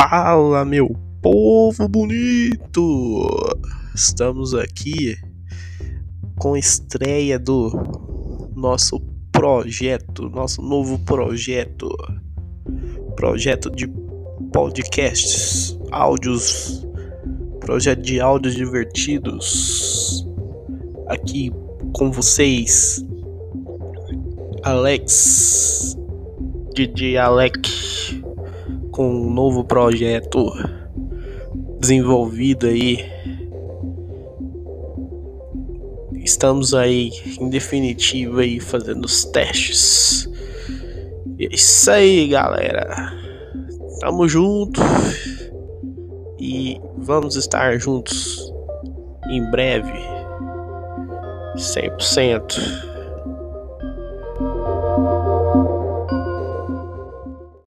Fala, meu povo bonito! Estamos aqui com a estreia do nosso projeto, nosso novo projeto, projeto de podcasts, áudios, projeto de áudios divertidos. Aqui com vocês, Alex, DJ Alex com um novo projeto desenvolvido aí. Estamos aí em definitivo aí fazendo os testes. E é isso aí, galera. Tamo junto e vamos estar juntos em breve. 100%.